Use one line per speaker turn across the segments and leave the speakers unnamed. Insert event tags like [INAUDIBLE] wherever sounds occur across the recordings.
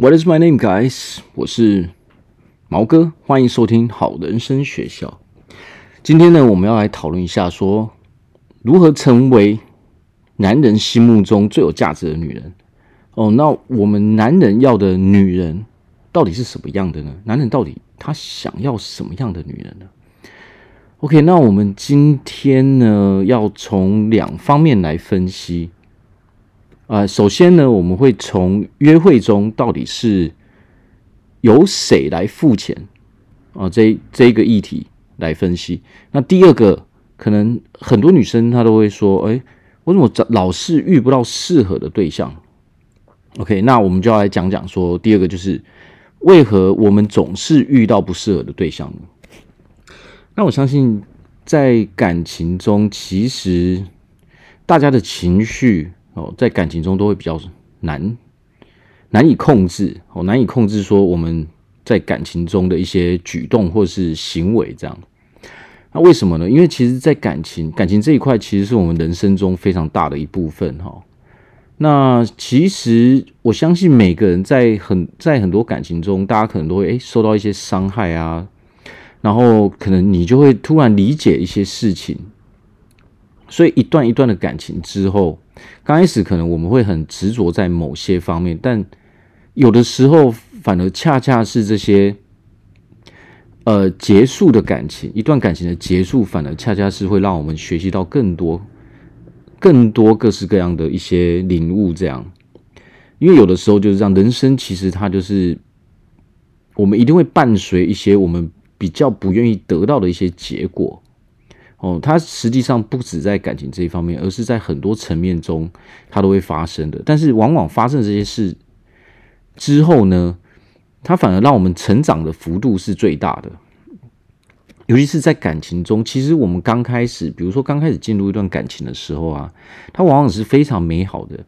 What is my name, guys？我是毛哥，欢迎收听好人生学校。今天呢，我们要来讨论一下说，说如何成为男人心目中最有价值的女人。哦，那我们男人要的女人到底是什么样的呢？男人到底他想要什么样的女人呢？OK，那我们今天呢，要从两方面来分析。啊，首先呢，我们会从约会中到底是由谁来付钱啊，这这一个议题来分析。那第二个，可能很多女生她都会说，哎，我怎么找老是遇不到适合的对象？OK，那我们就要来讲讲说，第二个就是为何我们总是遇到不适合的对象呢？那我相信在感情中，其实大家的情绪。哦，在感情中都会比较难难以控制哦，难以控制说我们在感情中的一些举动或是行为这样。那为什么呢？因为其实，在感情感情这一块，其实是我们人生中非常大的一部分哈。那其实我相信每个人在很在很多感情中，大家可能都会诶受到一些伤害啊，然后可能你就会突然理解一些事情。所以一段一段的感情之后，刚开始可能我们会很执着在某些方面，但有的时候反而恰恰是这些，呃，结束的感情，一段感情的结束，反而恰恰是会让我们学习到更多、更多各式各样的一些领悟。这样，因为有的时候就是这样，人生其实它就是我们一定会伴随一些我们比较不愿意得到的一些结果。哦，它实际上不止在感情这一方面，而是在很多层面中，它都会发生的。但是，往往发生这些事之后呢，它反而让我们成长的幅度是最大的。尤其是在感情中，其实我们刚开始，比如说刚开始进入一段感情的时候啊，它往往是非常美好的。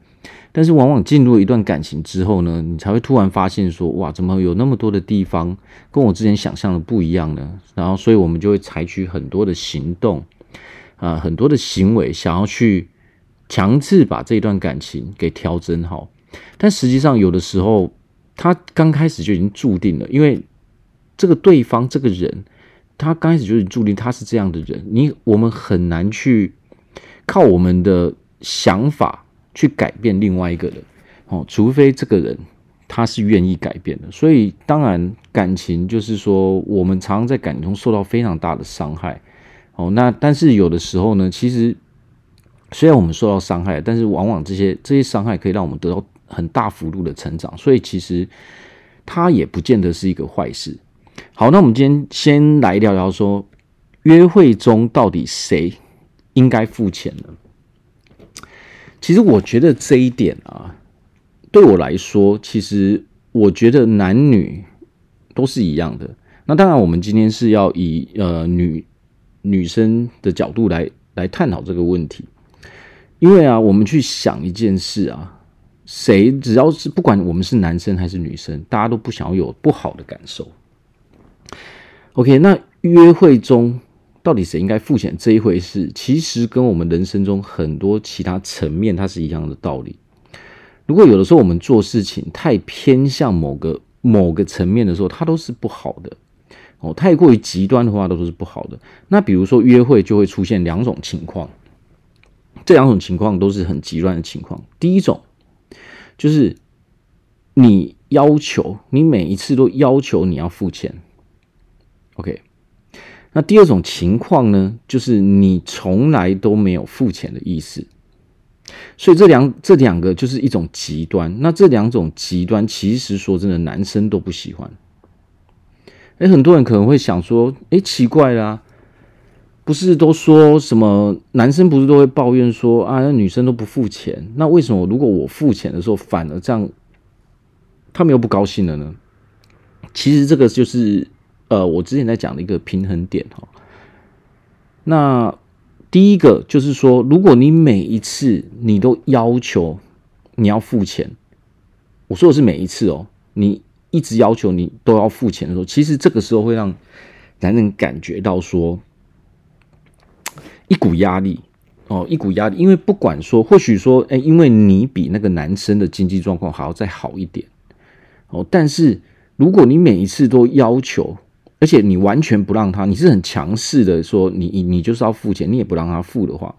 但是往往进入一段感情之后呢，你才会突然发现说，哇，怎么有那么多的地方跟我之前想象的不一样呢？然后，所以我们就会采取很多的行动，啊、很多的行为，想要去强制把这段感情给调整好。但实际上，有的时候他刚开始就已经注定了，因为这个对方这个人，他刚开始就已经注定他是这样的人，你我们很难去靠我们的想法。去改变另外一个人，哦，除非这个人他是愿意改变的。所以，当然，感情就是说，我们常常在感情中受到非常大的伤害，哦，那但是有的时候呢，其实虽然我们受到伤害，但是往往这些这些伤害可以让我们得到很大幅度的成长，所以其实它也不见得是一个坏事。好，那我们今天先来聊聊说，约会中到底谁应该付钱呢？其实我觉得这一点啊，对我来说，其实我觉得男女都是一样的。那当然，我们今天是要以呃女女生的角度来来探讨这个问题，因为啊，我们去想一件事啊，谁只要是不管我们是男生还是女生，大家都不想要有不好的感受。OK，那约会中。到底谁应该付钱这一回事，其实跟我们人生中很多其他层面，它是一样的道理。如果有的时候我们做事情太偏向某个某个层面的时候，它都是不好的哦。太过于极端的话，都是不好的。那比如说约会就会出现两种情况，这两种情况都是很极端的情况。第一种就是你要求你每一次都要求你要付钱，OK。那第二种情况呢，就是你从来都没有付钱的意思，所以这两这两个就是一种极端。那这两种极端，其实说真的，男生都不喜欢。哎，很多人可能会想说，哎，奇怪啦，不是都说什么男生不是都会抱怨说啊，那女生都不付钱，那为什么如果我付钱的时候，反而这样，他们又不高兴了呢？其实这个就是。呃，我之前在讲的一个平衡点哈，那第一个就是说，如果你每一次你都要求你要付钱，我说的是每一次哦，你一直要求你都要付钱的时候，其实这个时候会让男人感觉到说一股压力哦，一股压力，因为不管说，或许说，哎，因为你比那个男生的经济状况还要再好一点。哦，但是如果你每一次都要求，而且你完全不让他，你是很强势的说你你你就是要付钱，你也不让他付的话，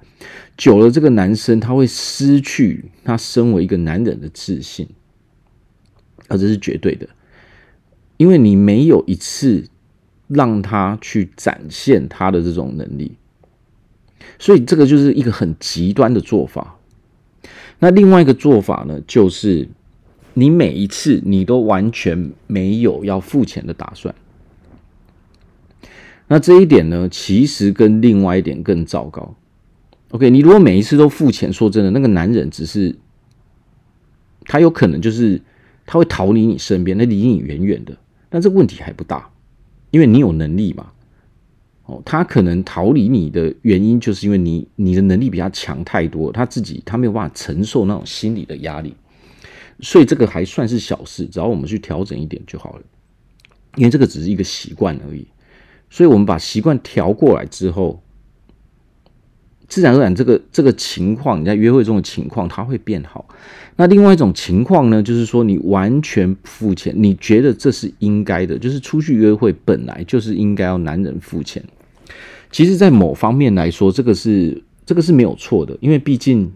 久了这个男生他会失去他身为一个男人的自信，而这是绝对的，因为你没有一次让他去展现他的这种能力。所以这个就是一个很极端的做法。那另外一个做法呢，就是你每一次你都完全没有要付钱的打算。那这一点呢，其实跟另外一点更糟糕。OK，你如果每一次都付钱，说真的，那个男人只是他有可能就是他会逃离你身边，他离你远远的。但这问题还不大，因为你有能力嘛。哦，他可能逃离你的原因，就是因为你你的能力比他强太多，他自己他没有办法承受那种心理的压力，所以这个还算是小事，只要我们去调整一点就好了。因为这个只是一个习惯而已，所以我们把习惯调过来之后，自然而然这个这个情况你在约会中的情况它会变好。那另外一种情况呢，就是说你完全不付钱，你觉得这是应该的，就是出去约会本来就是应该要男人付钱。其实，在某方面来说，这个是这个是没有错的，因为毕竟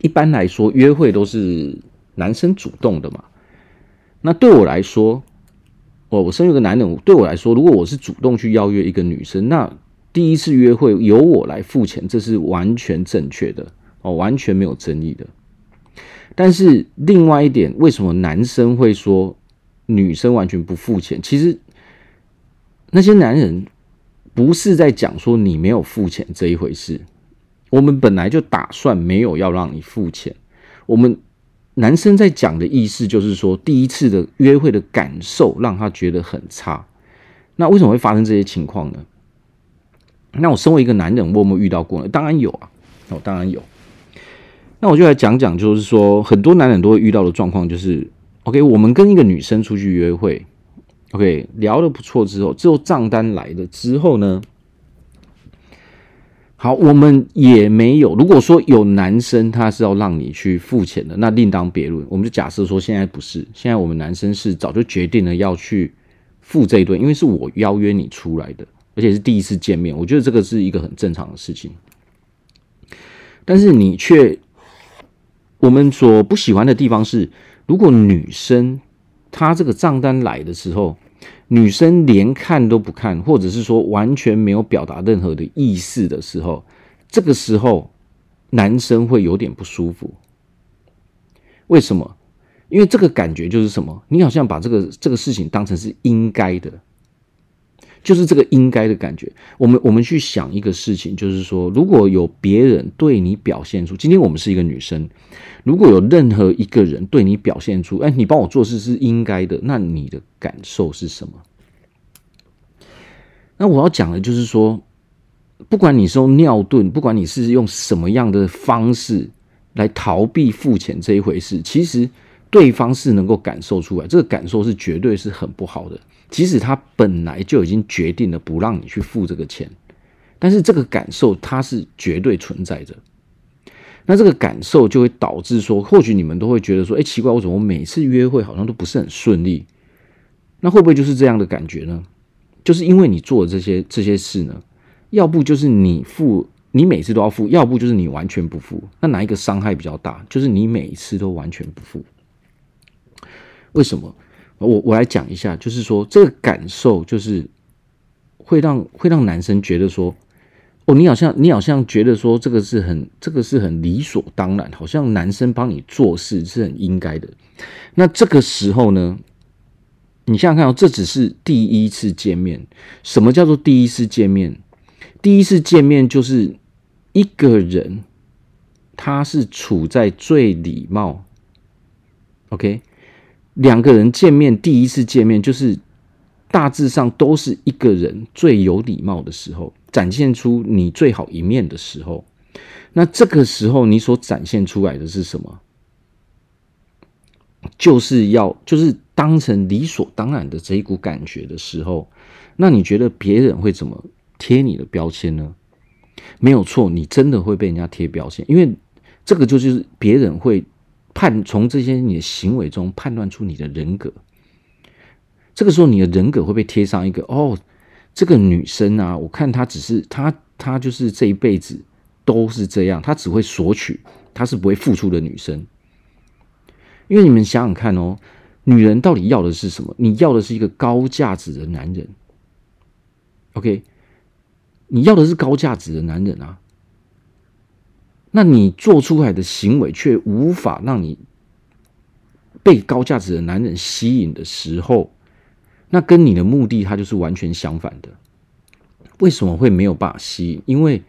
一般来说约会都是男生主动的嘛。那对我来说，我我身为一个男人，对我来说，如果我是主动去邀约一个女生，那第一次约会由我来付钱，这是完全正确的哦，完全没有争议的。但是另外一点，为什么男生会说女生完全不付钱？其实那些男人不是在讲说你没有付钱这一回事。我们本来就打算没有要让你付钱。我们男生在讲的意思就是说，第一次的约会的感受让他觉得很差。那为什么会发生这些情况呢？那我身为一个男人，我有没有遇到过呢？当然有啊，哦，当然有。那我就来讲讲，就是说很多男人都会遇到的状况，就是，OK，我们跟一个女生出去约会，OK，聊得不错之后，之后账单来了之后呢，好，我们也没有。如果说有男生他是要让你去付钱的，那另当别论。我们就假设说现在不是，现在我们男生是早就决定了要去付这一顿，因为是我邀约你出来的，而且是第一次见面，我觉得这个是一个很正常的事情。但是你却。我们所不喜欢的地方是，如果女生她这个账单来的时候，女生连看都不看，或者是说完全没有表达任何的意思的时候，这个时候男生会有点不舒服。为什么？因为这个感觉就是什么？你好像把这个这个事情当成是应该的。就是这个应该的感觉。我们我们去想一个事情，就是说，如果有别人对你表现出，今天我们是一个女生，如果有任何一个人对你表现出，哎，你帮我做事是应该的，那你的感受是什么？那我要讲的就是说，不管你是用尿遁，不管你是用什么样的方式来逃避付钱这一回事，其实对方是能够感受出来，这个感受是绝对是很不好的。即使他本来就已经决定了不让你去付这个钱，但是这个感受它是绝对存在着。那这个感受就会导致说，或许你们都会觉得说，哎，奇怪，为什么我每次约会好像都不是很顺利？那会不会就是这样的感觉呢？就是因为你做的这些这些事呢，要不就是你付，你每次都要付；要不就是你完全不付。那哪一个伤害比较大？就是你每一次都完全不付。为什么？我我来讲一下，就是说这个感受就是会让会让男生觉得说，哦，你好像你好像觉得说这个是很这个是很理所当然，好像男生帮你做事是很应该的。那这个时候呢，你想想看哦，这只是第一次见面。什么叫做第一次见面？第一次见面就是一个人他是处在最礼貌，OK。两个人见面，第一次见面就是大致上都是一个人最有礼貌的时候，展现出你最好一面的时候。那这个时候你所展现出来的是什么？就是要就是当成理所当然的这一股感觉的时候，那你觉得别人会怎么贴你的标签呢？没有错，你真的会被人家贴标签，因为这个就是别人会。判从这些你的行为中判断出你的人格。这个时候，你的人格会被贴上一个哦，这个女生啊，我看她只是她她就是这一辈子都是这样，她只会索取，她是不会付出的女生。因为你们想想看哦，女人到底要的是什么？你要的是一个高价值的男人。OK，你要的是高价值的男人啊。那你做出来的行为却无法让你被高价值的男人吸引的时候，那跟你的目的它就是完全相反的。为什么会没有办法吸引？因为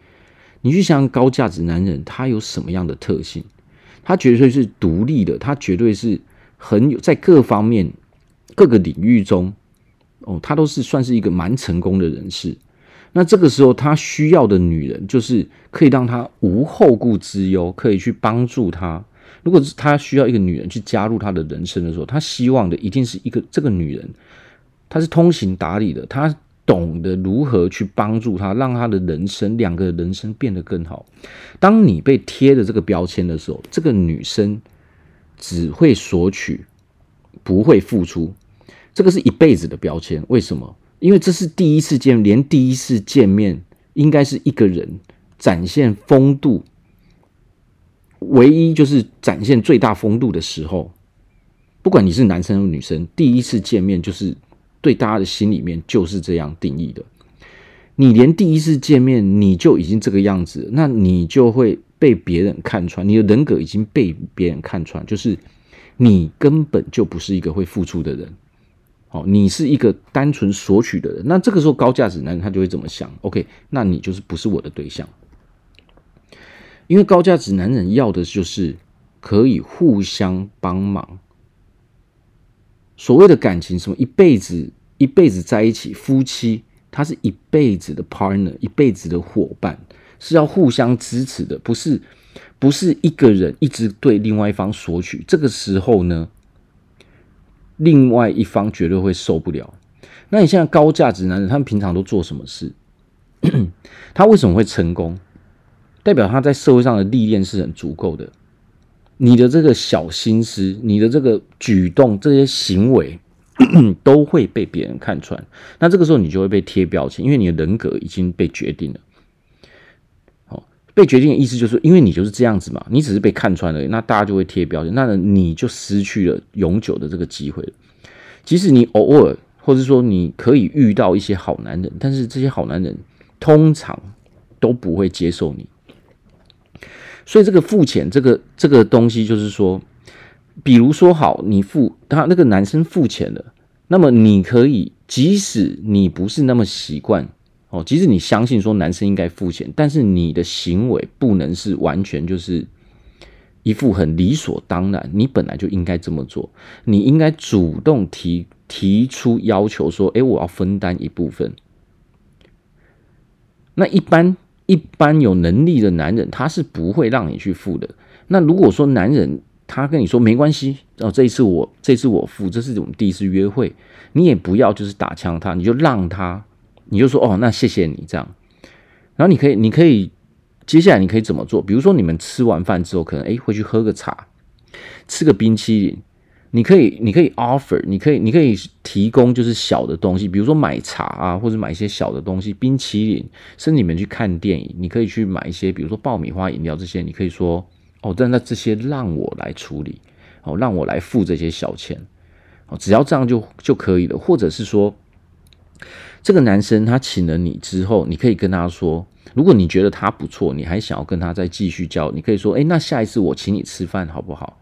你去想高价值男人他有什么样的特性？他绝对是独立的，他绝对是很有在各方面各个领域中哦，他都是算是一个蛮成功的人士。那这个时候，他需要的女人就是可以让他无后顾之忧，可以去帮助他。如果是他需要一个女人去加入他的人生的时候，他希望的一定是一个这个女人，她是通情达理的，她懂得如何去帮助他，让他的人生两个人生变得更好。当你被贴的这个标签的时候，这个女生只会索取，不会付出，这个是一辈子的标签。为什么？因为这是第一次见，连第一次见面应该是一个人展现风度，唯一就是展现最大风度的时候。不管你是男生或女生，第一次见面就是对大家的心里面就是这样定义的。你连第一次见面你就已经这个样子，那你就会被别人看穿，你的人格已经被别人看穿，就是你根本就不是一个会付出的人。哦，你是一个单纯索取的人，那这个时候高价值男人他就会怎么想？OK，那你就是不是我的对象，因为高价值男人要的就是可以互相帮忙。所谓的感情，什么一辈子一辈子在一起，夫妻他是一辈子的 partner，一辈子的伙伴，是要互相支持的，不是不是一个人一直对另外一方索取。这个时候呢，另外一方绝对会受不了。那你现在高价值男人，他们平常都做什么事？[CLEARS THROAT] 他为什么会成功？代表他在社会上的历练是很足够的。你的这个小心思，你的这个举动，这些行为 [CLEARS THROAT] 都会被别人看穿。那这个时候你就会被贴标签，因为你的人格已经被决定了。被决定的意思就是，因为你就是这样子嘛，你只是被看穿了，那大家就会贴标签，那你就失去了永久的这个机会。即使你偶尔，或者说你可以遇到一些好男人，但是这些好男人通常都不会接受你。所以这个付钱，这个这个东西就是说，比如说好，你付他那个男生付钱了，那么你可以，即使你不是那么习惯。哦，即使你相信说男生应该付钱，但是你的行为不能是完全就是一副很理所当然。你本来就应该这么做，你应该主动提提出要求，说：“哎，我要分担一部分。”那一般一般有能力的男人，他是不会让你去付的。那如果说男人他跟你说没关系，哦，这一次我这次我付，这是我们第一次约会，你也不要就是打枪他，你就让他。你就说哦，那谢谢你这样，然后你可以，你可以接下来你可以怎么做？比如说你们吃完饭之后，可能哎会去喝个茶，吃个冰淇淋。你可以，你可以 offer，你可以，你可以提供就是小的东西，比如说买茶啊，或者买一些小的东西，冰淇淋，甚至你们去看电影，你可以去买一些，比如说爆米花、饮料这些，你可以说哦，但那这些让我来处理，哦，让我来付这些小钱，哦，只要这样就就可以了，或者是说。这个男生他请了你之后，你可以跟他说，如果你觉得他不错，你还想要跟他再继续交，你可以说，哎，那下一次我请你吃饭好不好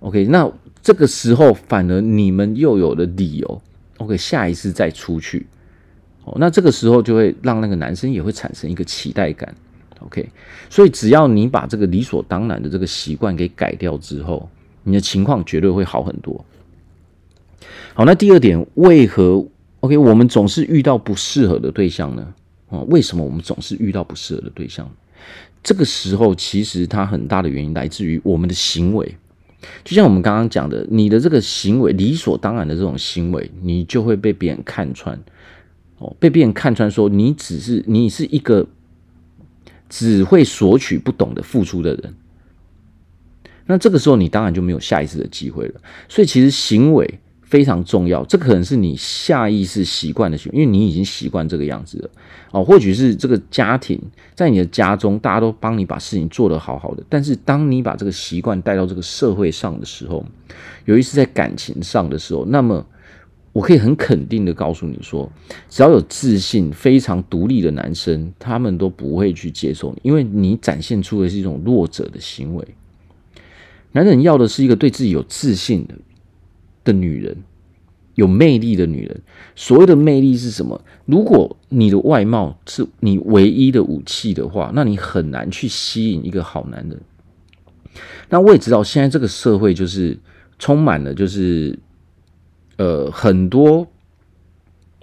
？OK，那这个时候反而你们又有了理由，OK，下一次再出去，哦，那这个时候就会让那个男生也会产生一个期待感，OK，所以只要你把这个理所当然的这个习惯给改掉之后，你的情况绝对会好很多。好，那第二点，为何？OK，我们总是遇到不适合的对象呢？哦，为什么我们总是遇到不适合的对象？这个时候，其实它很大的原因来自于我们的行为。就像我们刚刚讲的，你的这个行为理所当然的这种行为，你就会被别人看穿。哦，被别人看穿，说你只是你是一个只会索取、不懂得付出的人。那这个时候你当然就没有下一次的机会了。所以其实行为非常重要，这可能是你下意识习惯的行，因为你已经习惯这个样子了。哦，或许是这个家庭在你的家中，大家都帮你把事情做得好好的，但是当你把这个习惯带到这个社会上的时候，尤其是在感情上的时候，那么。我可以很肯定的告诉你说，只要有自信、非常独立的男生，他们都不会去接受你，因为你展现出的是一种弱者的行为。男人要的是一个对自己有自信的的女人，有魅力的女人。所谓的魅力是什么？如果你的外貌是你唯一的武器的话，那你很难去吸引一个好男人。那我也知道，现在这个社会就是充满了就是。呃，很多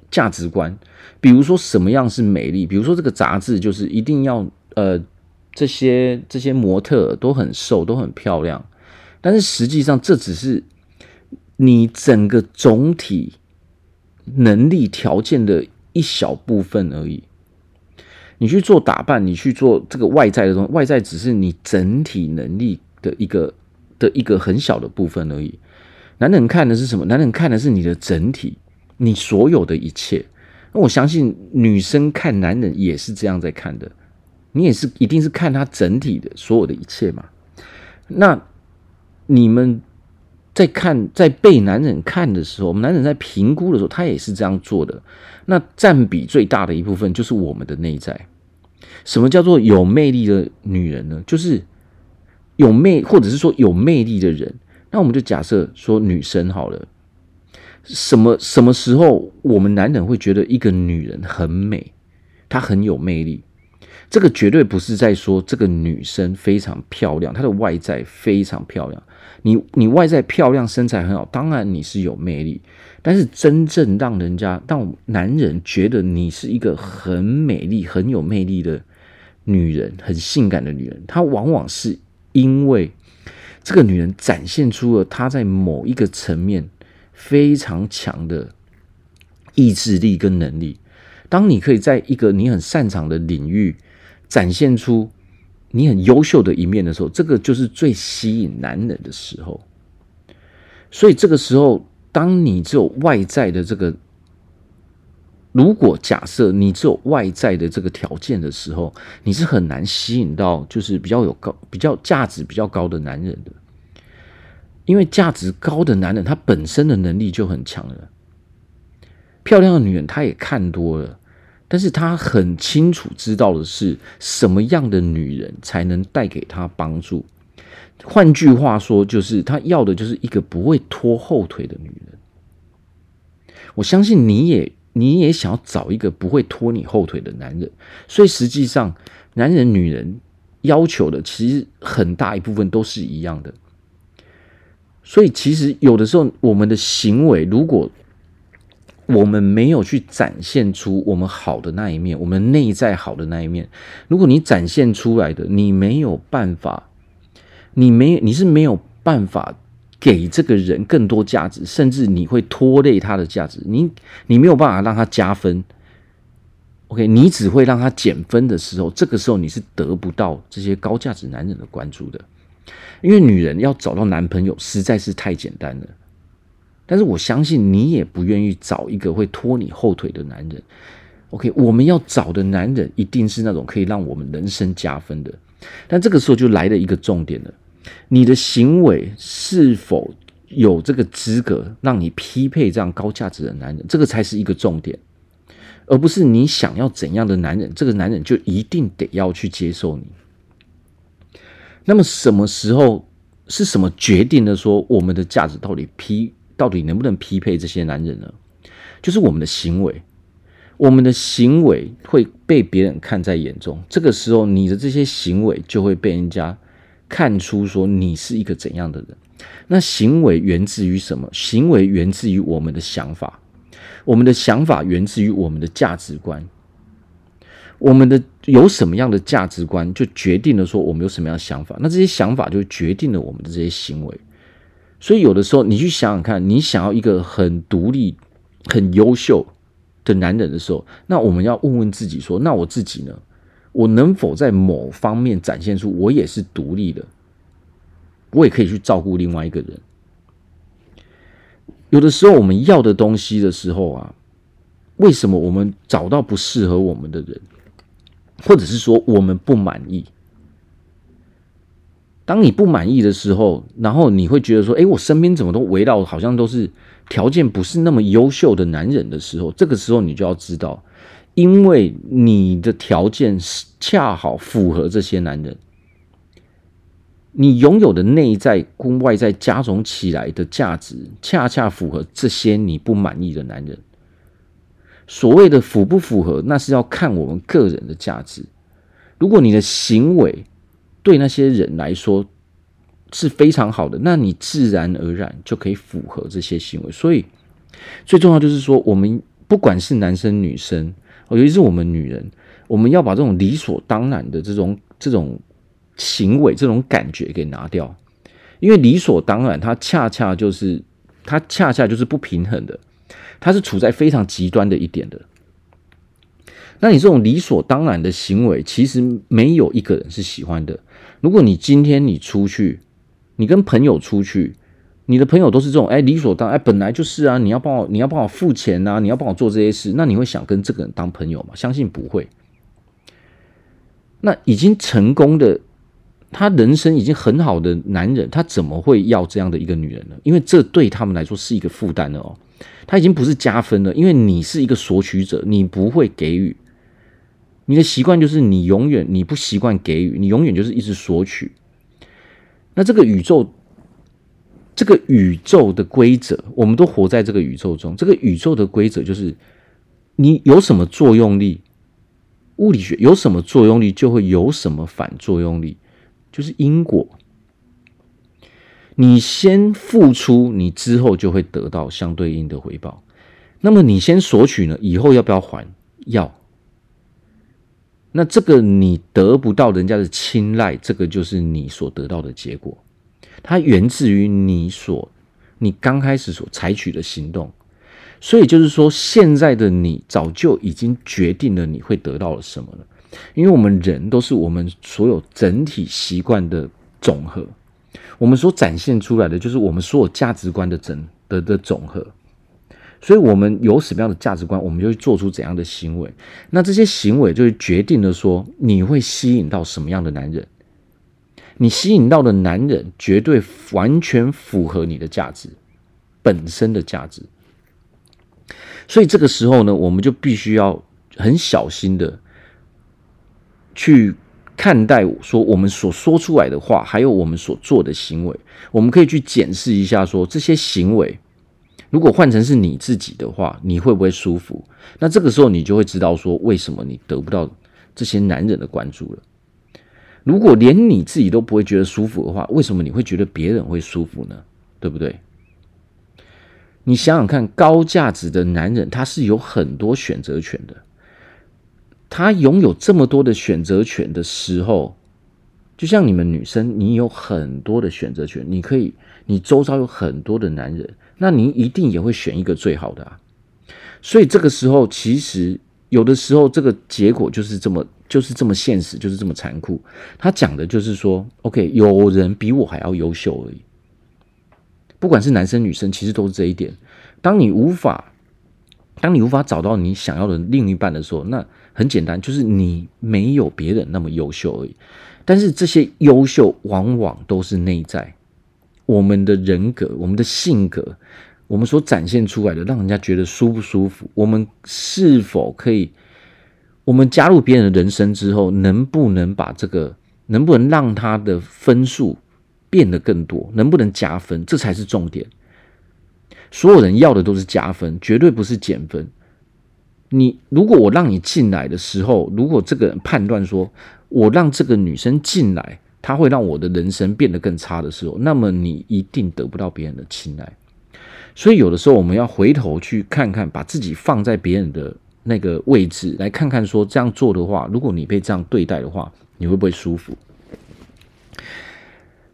价值观，比如说什么样是美丽，比如说这个杂志就是一定要呃，这些这些模特都很瘦，都很漂亮，但是实际上这只是你整个总体能力条件的一小部分而已。你去做打扮，你去做这个外在的东西，外在只是你整体能力的一个的一个很小的部分而已。男人看的是什么？男人看的是你的整体，你所有的一切。那我相信女生看男人也是这样在看的，你也是一定是看他整体的所有的一切嘛。那你们在看，在被男人看的时候，我们男人在评估的时候，他也是这样做的。那占比最大的一部分就是我们的内在。什么叫做有魅力的女人呢？就是有魅，或者是说有魅力的人。那我们就假设说女生好了，什么什么时候我们男人会觉得一个女人很美，她很有魅力？这个绝对不是在说这个女生非常漂亮，她的外在非常漂亮。你你外在漂亮，身材很好，当然你是有魅力。但是真正让人家让男人觉得你是一个很美丽、很有魅力的女人，很性感的女人，她往往是因为。这个女人展现出了她在某一个层面非常强的意志力跟能力。当你可以在一个你很擅长的领域展现出你很优秀的一面的时候，这个就是最吸引男人的时候。所以这个时候，当你只有外在的这个，如果假设你只有外在的这个条件的时候，你是很难吸引到就是比较有高、比较价值比较高的男人的。因为价值高的男人，他本身的能力就很强了。漂亮的女人，他也看多了，但是他很清楚知道的是，什么样的女人才能带给他帮助。换句话说，就是他要的就是一个不会拖后腿的女人。我相信你也你也想要找一个不会拖你后腿的男人，所以实际上，男人女人要求的其实很大一部分都是一样的。所以，其实有的时候，我们的行为，如果我们没有去展现出我们好的那一面，我们内在好的那一面，如果你展现出来的，你没有办法，你没你是没有办法给这个人更多价值，甚至你会拖累他的价值，你你没有办法让他加分。OK，你只会让他减分的时候，这个时候你是得不到这些高价值男人的关注的。因为女人要找到男朋友实在是太简单了，但是我相信你也不愿意找一个会拖你后腿的男人。OK，我们要找的男人一定是那种可以让我们人生加分的。但这个时候就来了一个重点了：你的行为是否有这个资格让你匹配这样高价值的男人？这个才是一个重点，而不是你想要怎样的男人，这个男人就一定得要去接受你。那么什么时候是什么决定了说我们的价值到底匹到底能不能匹配这些男人呢？就是我们的行为，我们的行为会被别人看在眼中。这个时候，你的这些行为就会被人家看出说你是一个怎样的人。那行为源自于什么？行为源自于我们的想法，我们的想法源自于我们的价值观。我们的有什么样的价值观，就决定了说我们有什么样的想法。那这些想法就决定了我们的这些行为。所以有的时候，你去想想看，你想要一个很独立、很优秀的男人的时候，那我们要问问自己说：那我自己呢？我能否在某方面展现出我也是独立的？我也可以去照顾另外一个人。有的时候我们要的东西的时候啊，为什么我们找到不适合我们的人，或者是说我们不满意？当你不满意的时候，然后你会觉得说：“诶，我身边怎么都围绕好像都是条件不是那么优秀的男人的时候，这个时候你就要知道，因为你的条件是恰好符合这些男人，你拥有的内在跟外在加总起来的价值，恰恰符合这些你不满意的男人。所谓的符不符合，那是要看我们个人的价值。如果你的行为，对那些人来说是非常好的，那你自然而然就可以符合这些行为。所以最重要就是说，我们不管是男生女生，尤其是我们女人，我们要把这种理所当然的这种这种行为、这种感觉给拿掉，因为理所当然，它恰恰就是它恰恰就是不平衡的，它是处在非常极端的一点的。那你这种理所当然的行为，其实没有一个人是喜欢的。如果你今天你出去，你跟朋友出去，你的朋友都是这种，哎，理所当然，哎，本来就是啊，你要帮我，你要帮我付钱啊，你要帮我做这些事，那你会想跟这个人当朋友吗？相信不会。那已经成功的，他人生已经很好的男人，他怎么会要这样的一个女人呢？因为这对他们来说是一个负担了哦，他已经不是加分了，因为你是一个索取者，你不会给予。你的习惯就是你永远你不习惯给予，你永远就是一直索取。那这个宇宙，这个宇宙的规则，我们都活在这个宇宙中。这个宇宙的规则就是，你有什么作用力，物理学有什么作用力，就会有什么反作用力，就是因果。你先付出，你之后就会得到相对应的回报。那么你先索取呢？以后要不要还？要。那这个你得不到人家的青睐，这个就是你所得到的结果。它源自于你所你刚开始所采取的行动，所以就是说，现在的你早就已经决定了你会得到了什么了。因为我们人都是我们所有整体习惯的总和，我们所展现出来的就是我们所有价值观的整的的总和。所以，我们有什么样的价值观，我们就会做出怎样的行为。那这些行为就会决定了说，你会吸引到什么样的男人。你吸引到的男人，绝对完全符合你的价值本身的价值。所以，这个时候呢，我们就必须要很小心的去看待说我们所说出来的话，还有我们所做的行为。我们可以去检视一下，说这些行为。如果换成是你自己的话，你会不会舒服？那这个时候你就会知道说，为什么你得不到这些男人的关注了。如果连你自己都不会觉得舒服的话，为什么你会觉得别人会舒服呢？对不对？你想想看，高价值的男人他是有很多选择权的。他拥有这么多的选择权的时候，就像你们女生，你有很多的选择权，你可以，你周遭有很多的男人。那您一定也会选一个最好的啊，所以这个时候其实有的时候这个结果就是这么就是这么现实，就是这么残酷。他讲的就是说，OK，有人比我还要优秀而已。不管是男生女生，其实都是这一点。当你无法当你无法找到你想要的另一半的时候，那很简单，就是你没有别人那么优秀而已。但是这些优秀往往都是内在。我们的人格、我们的性格、我们所展现出来的，让人家觉得舒不舒服？我们是否可以？我们加入别人的人生之后，能不能把这个，能不能让他的分数变得更多？能不能加分？这才是重点。所有人要的都是加分，绝对不是减分。你如果我让你进来的时候，如果这个人判断说，我让这个女生进来。他会让我的人生变得更差的时候，那么你一定得不到别人的青睐。所以有的时候我们要回头去看看，把自己放在别人的那个位置，来看看说这样做的话，如果你被这样对待的话，你会不会舒服？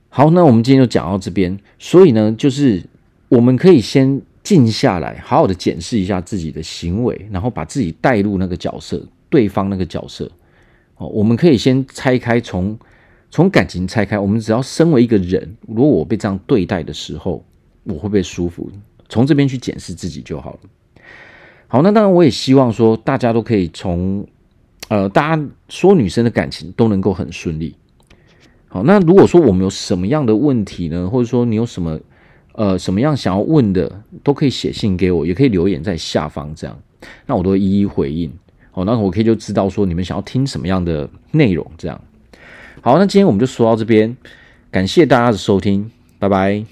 好，那我们今天就讲到这边。所以呢，就是我们可以先静下来，好好的检视一下自己的行为，然后把自己带入那个角色，对方那个角色。哦，我们可以先拆开从。从感情拆开，我们只要身为一个人，如果我被这样对待的时候，我会不会舒服？从这边去检视自己就好了。好，那当然我也希望说，大家都可以从，呃，大家说女生的感情都能够很顺利。好，那如果说我们有什么样的问题呢，或者说你有什么，呃，什么样想要问的，都可以写信给我，也可以留言在下方，这样，那我都一一回应。好，那我可以就知道说你们想要听什么样的内容，这样。好，那今天我们就说到这边，感谢大家的收听，拜拜。